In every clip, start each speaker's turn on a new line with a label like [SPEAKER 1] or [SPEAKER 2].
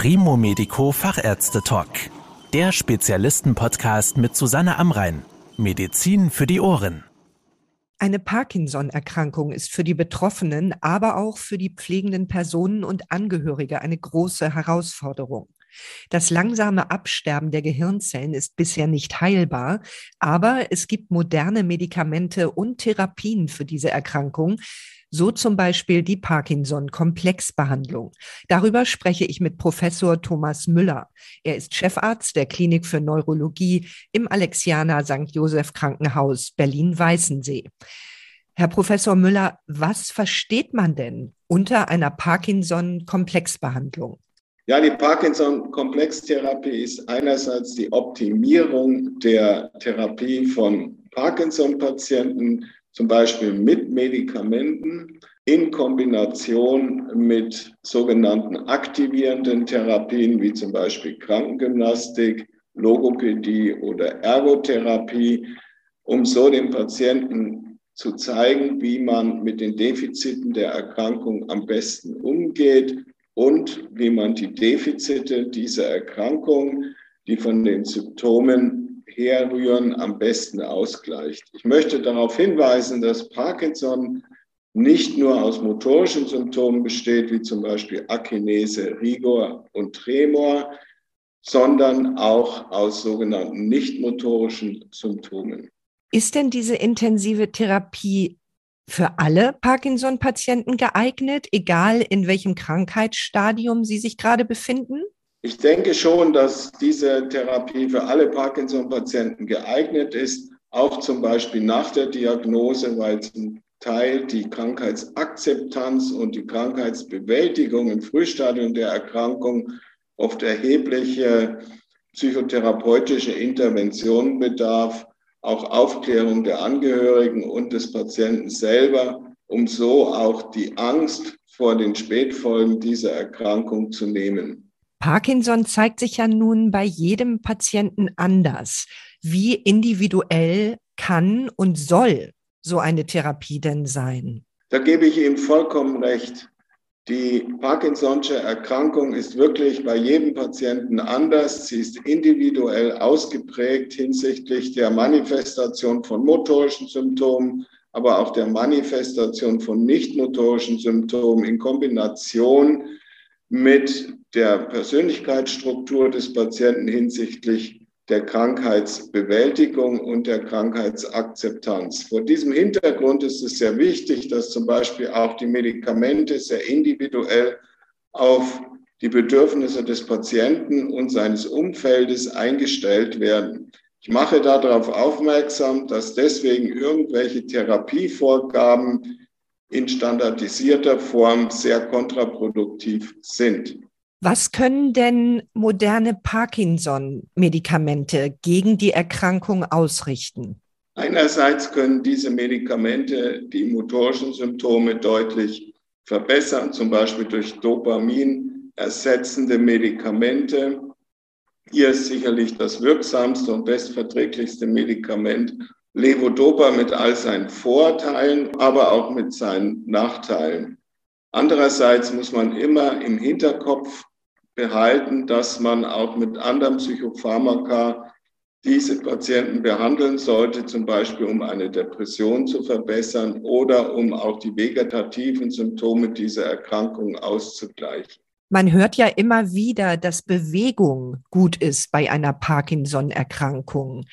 [SPEAKER 1] Primo Medico Fachärzte Talk. Der Spezialisten-Podcast mit Susanne Amrein. Medizin für die Ohren.
[SPEAKER 2] Eine Parkinson-Erkrankung ist für die Betroffenen, aber auch für die pflegenden Personen und Angehörige eine große Herausforderung. Das langsame Absterben der Gehirnzellen ist bisher nicht heilbar, aber es gibt moderne Medikamente und Therapien für diese Erkrankung, so zum Beispiel die Parkinson-Komplexbehandlung. Darüber spreche ich mit Professor Thomas Müller. Er ist Chefarzt der Klinik für Neurologie im Alexianer St. Joseph Krankenhaus Berlin-Weißensee. Herr Professor Müller, was versteht man denn unter einer Parkinson-Komplexbehandlung?
[SPEAKER 3] Ja, die Parkinson-Komplextherapie ist einerseits die Optimierung der Therapie von Parkinson-Patienten zum Beispiel mit Medikamenten in Kombination mit sogenannten aktivierenden Therapien wie zum Beispiel Krankengymnastik, Logopädie oder Ergotherapie, um so dem Patienten zu zeigen, wie man mit den Defiziten der Erkrankung am besten umgeht und wie man die Defizite dieser Erkrankung, die von den Symptomen herrühren, am besten ausgleicht. Ich möchte darauf hinweisen, dass Parkinson nicht nur aus motorischen Symptomen besteht, wie zum Beispiel Akinese, Rigor und Tremor, sondern auch aus sogenannten nicht-motorischen Symptomen.
[SPEAKER 2] Ist denn diese intensive Therapie für alle Parkinson-Patienten geeignet, egal in welchem Krankheitsstadium sie sich gerade befinden?
[SPEAKER 3] Ich denke schon, dass diese Therapie für alle Parkinson-Patienten geeignet ist, auch zum Beispiel nach der Diagnose, weil zum Teil die Krankheitsakzeptanz und die Krankheitsbewältigung im Frühstadium der Erkrankung oft erhebliche psychotherapeutische Interventionen bedarf, auch Aufklärung der Angehörigen und des Patienten selber, um so auch die Angst vor den Spätfolgen dieser Erkrankung zu nehmen.
[SPEAKER 2] Parkinson zeigt sich ja nun bei jedem Patienten anders. Wie individuell kann und soll so eine Therapie denn sein?
[SPEAKER 3] Da gebe ich Ihnen vollkommen recht. Die Parkinson'sche Erkrankung ist wirklich bei jedem Patienten anders. Sie ist individuell ausgeprägt hinsichtlich der Manifestation von motorischen Symptomen, aber auch der Manifestation von nicht motorischen Symptomen in Kombination mit der Persönlichkeitsstruktur des Patienten hinsichtlich der Krankheitsbewältigung und der Krankheitsakzeptanz. Vor diesem Hintergrund ist es sehr wichtig, dass zum Beispiel auch die Medikamente sehr individuell auf die Bedürfnisse des Patienten und seines Umfeldes eingestellt werden. Ich mache darauf aufmerksam, dass deswegen irgendwelche Therapievorgaben in standardisierter Form sehr kontraproduktiv sind.
[SPEAKER 2] Was können denn moderne Parkinson-Medikamente gegen die Erkrankung ausrichten?
[SPEAKER 3] Einerseits können diese Medikamente die motorischen Symptome deutlich verbessern, zum Beispiel durch Dopamin ersetzende Medikamente. Hier ist sicherlich das wirksamste und bestverträglichste Medikament Levodopa mit all seinen Vorteilen, aber auch mit seinen Nachteilen. Andererseits muss man immer im Hinterkopf behalten, dass man auch mit anderen Psychopharmaka diese Patienten behandeln sollte, zum Beispiel um eine Depression zu verbessern oder um auch die vegetativen Symptome dieser Erkrankung auszugleichen.
[SPEAKER 2] Man hört ja immer wieder, dass Bewegung gut ist bei einer Parkinson-Erkrankung.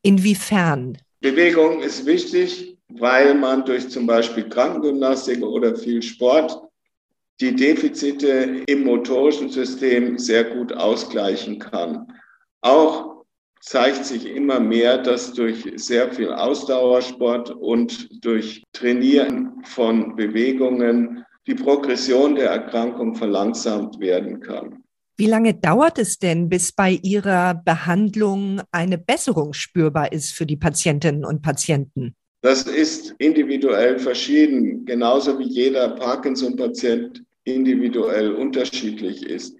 [SPEAKER 2] Inwiefern?
[SPEAKER 3] Bewegung ist wichtig, weil man durch zum Beispiel Krankengymnastik oder viel Sport die Defizite im motorischen System sehr gut ausgleichen kann. Auch zeigt sich immer mehr, dass durch sehr viel Ausdauersport und durch Trainieren von Bewegungen die Progression der Erkrankung verlangsamt werden kann.
[SPEAKER 2] Wie lange dauert es denn, bis bei Ihrer Behandlung eine Besserung spürbar ist für die Patientinnen und Patienten?
[SPEAKER 3] Das ist individuell verschieden, genauso wie jeder Parkinson-Patient individuell unterschiedlich ist.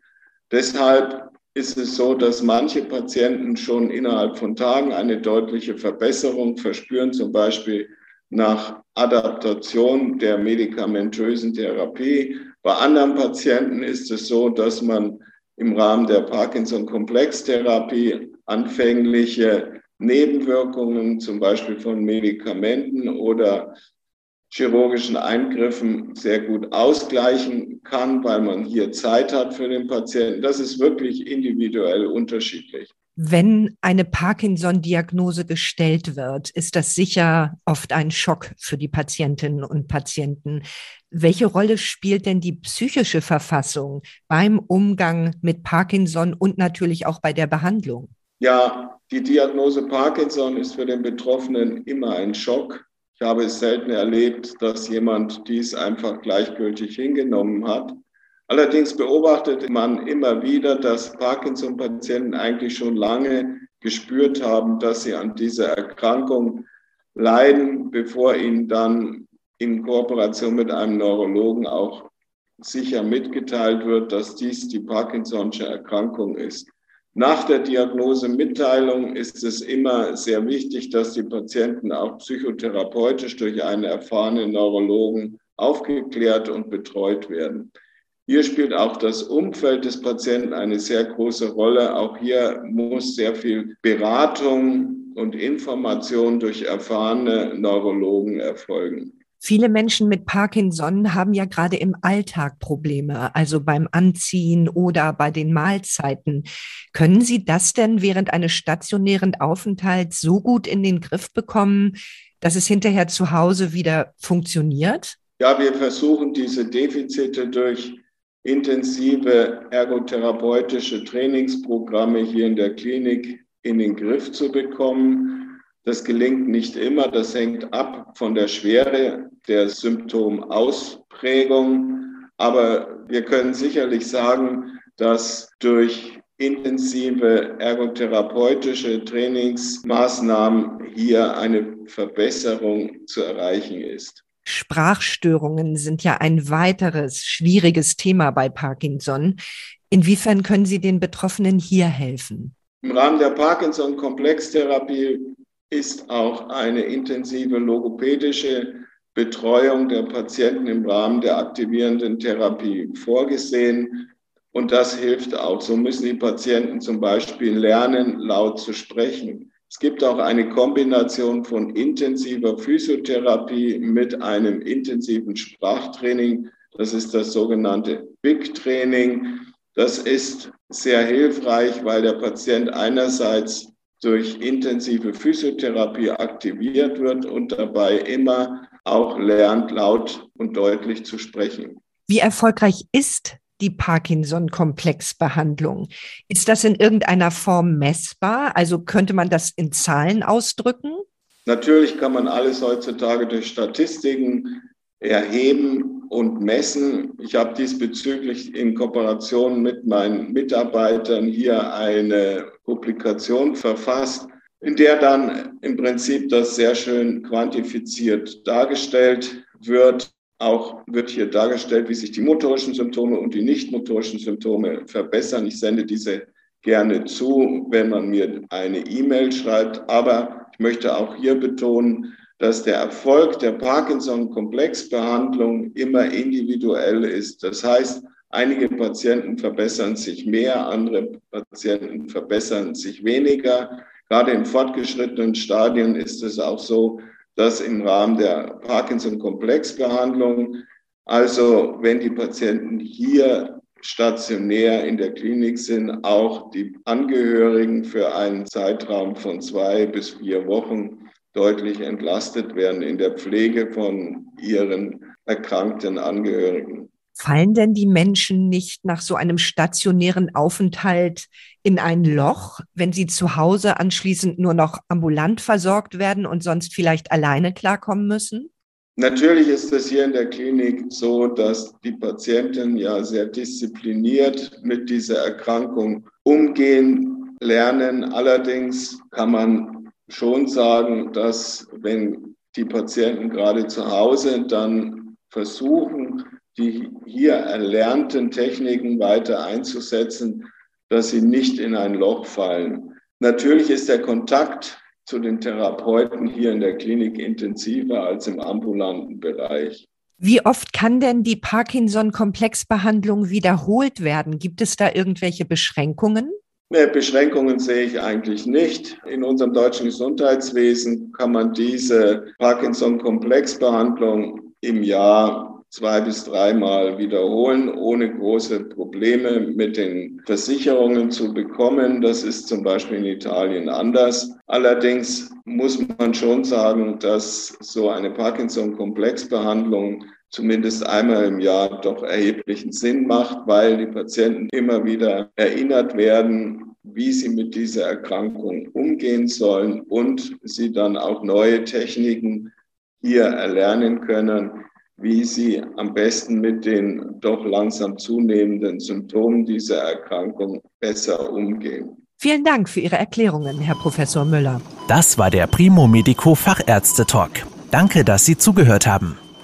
[SPEAKER 3] Deshalb ist es so, dass manche Patienten schon innerhalb von Tagen eine deutliche Verbesserung verspüren, zum Beispiel nach Adaptation der medikamentösen Therapie. Bei anderen Patienten ist es so, dass man im Rahmen der Parkinson-Komplextherapie anfängliche Nebenwirkungen, zum Beispiel von Medikamenten oder chirurgischen Eingriffen sehr gut ausgleichen kann, weil man hier Zeit hat für den Patienten. Das ist wirklich individuell unterschiedlich.
[SPEAKER 2] Wenn eine Parkinson-Diagnose gestellt wird, ist das sicher oft ein Schock für die Patientinnen und Patienten. Welche Rolle spielt denn die psychische Verfassung beim Umgang mit Parkinson und natürlich auch bei der Behandlung?
[SPEAKER 3] Ja, die Diagnose Parkinson ist für den Betroffenen immer ein Schock. Ich habe es selten erlebt, dass jemand dies einfach gleichgültig hingenommen hat. Allerdings beobachtet man immer wieder, dass Parkinson-Patienten eigentlich schon lange gespürt haben, dass sie an dieser Erkrankung leiden, bevor ihnen dann in Kooperation mit einem Neurologen auch sicher mitgeteilt wird, dass dies die Parkinson'sche Erkrankung ist. Nach der Diagnosemitteilung ist es immer sehr wichtig, dass die Patienten auch psychotherapeutisch durch einen erfahrenen Neurologen aufgeklärt und betreut werden. Hier spielt auch das Umfeld des Patienten eine sehr große Rolle. Auch hier muss sehr viel Beratung und Information durch erfahrene Neurologen erfolgen.
[SPEAKER 2] Viele Menschen mit Parkinson haben ja gerade im Alltag Probleme, also beim Anziehen oder bei den Mahlzeiten. Können Sie das denn während eines stationären Aufenthalts so gut in den Griff bekommen, dass es hinterher zu Hause wieder funktioniert?
[SPEAKER 3] Ja, wir versuchen diese Defizite durch intensive ergotherapeutische Trainingsprogramme hier in der Klinik in den Griff zu bekommen. Das gelingt nicht immer. Das hängt ab von der Schwere der Symptomausprägung. Aber wir können sicherlich sagen, dass durch intensive ergotherapeutische Trainingsmaßnahmen hier eine Verbesserung zu erreichen ist.
[SPEAKER 2] Sprachstörungen sind ja ein weiteres schwieriges Thema bei Parkinson. Inwiefern können Sie den Betroffenen hier helfen?
[SPEAKER 3] Im Rahmen der Parkinson-Komplextherapie ist auch eine intensive logopädische Betreuung der Patienten im Rahmen der aktivierenden Therapie vorgesehen. Und das hilft auch. So müssen die Patienten zum Beispiel lernen, laut zu sprechen. Es gibt auch eine Kombination von intensiver Physiotherapie mit einem intensiven Sprachtraining. Das ist das sogenannte Big Training. Das ist sehr hilfreich, weil der Patient einerseits durch intensive Physiotherapie aktiviert wird und dabei immer auch lernt, laut und deutlich zu sprechen.
[SPEAKER 2] Wie erfolgreich ist die Parkinson-Komplexbehandlung? Ist das in irgendeiner Form messbar? Also könnte man das in Zahlen ausdrücken?
[SPEAKER 3] Natürlich kann man alles heutzutage durch Statistiken erheben und messen. Ich habe diesbezüglich in Kooperation mit meinen Mitarbeitern hier eine Publikation verfasst, in der dann im Prinzip das sehr schön quantifiziert dargestellt wird. Auch wird hier dargestellt, wie sich die motorischen Symptome und die nicht motorischen Symptome verbessern. Ich sende diese gerne zu, wenn man mir eine E-Mail schreibt. Aber ich möchte auch hier betonen, dass der Erfolg der Parkinson-Komplexbehandlung immer individuell ist. Das heißt, einige Patienten verbessern sich mehr, andere Patienten verbessern sich weniger. Gerade in fortgeschrittenen Stadien ist es auch so, dass im Rahmen der Parkinson-Komplexbehandlung, also wenn die Patienten hier stationär in der Klinik sind, auch die Angehörigen für einen Zeitraum von zwei bis vier Wochen deutlich entlastet werden in der Pflege von ihren erkrankten Angehörigen.
[SPEAKER 2] Fallen denn die Menschen nicht nach so einem stationären Aufenthalt in ein Loch, wenn sie zu Hause anschließend nur noch ambulant versorgt werden und sonst vielleicht alleine klarkommen müssen?
[SPEAKER 3] Natürlich ist es hier in der Klinik so, dass die Patienten ja sehr diszipliniert mit dieser Erkrankung umgehen lernen. Allerdings kann man schon sagen, dass wenn die Patienten gerade zu Hause dann versuchen, die hier erlernten Techniken weiter einzusetzen, dass sie nicht in ein Loch fallen. Natürlich ist der Kontakt zu den Therapeuten hier in der Klinik intensiver als im ambulanten Bereich.
[SPEAKER 2] Wie oft kann denn die Parkinson-Komplexbehandlung wiederholt werden? Gibt es da irgendwelche Beschränkungen?
[SPEAKER 3] Nee, Beschränkungen sehe ich eigentlich nicht. In unserem deutschen Gesundheitswesen kann man diese Parkinson-Komplexbehandlung im Jahr zwei bis dreimal wiederholen, ohne große Probleme mit den Versicherungen zu bekommen. Das ist zum Beispiel in Italien anders. Allerdings muss man schon sagen, dass so eine Parkinson-Komplexbehandlung zumindest einmal im Jahr doch erheblichen Sinn macht, weil die Patienten immer wieder erinnert werden, wie sie mit dieser Erkrankung umgehen sollen und sie dann auch neue Techniken hier erlernen können, wie sie am besten mit den doch langsam zunehmenden Symptomen dieser Erkrankung besser umgehen.
[SPEAKER 2] Vielen Dank für Ihre Erklärungen, Herr Professor Müller.
[SPEAKER 1] Das war der Primo Medico Fachärzte Talk. Danke, dass Sie zugehört haben.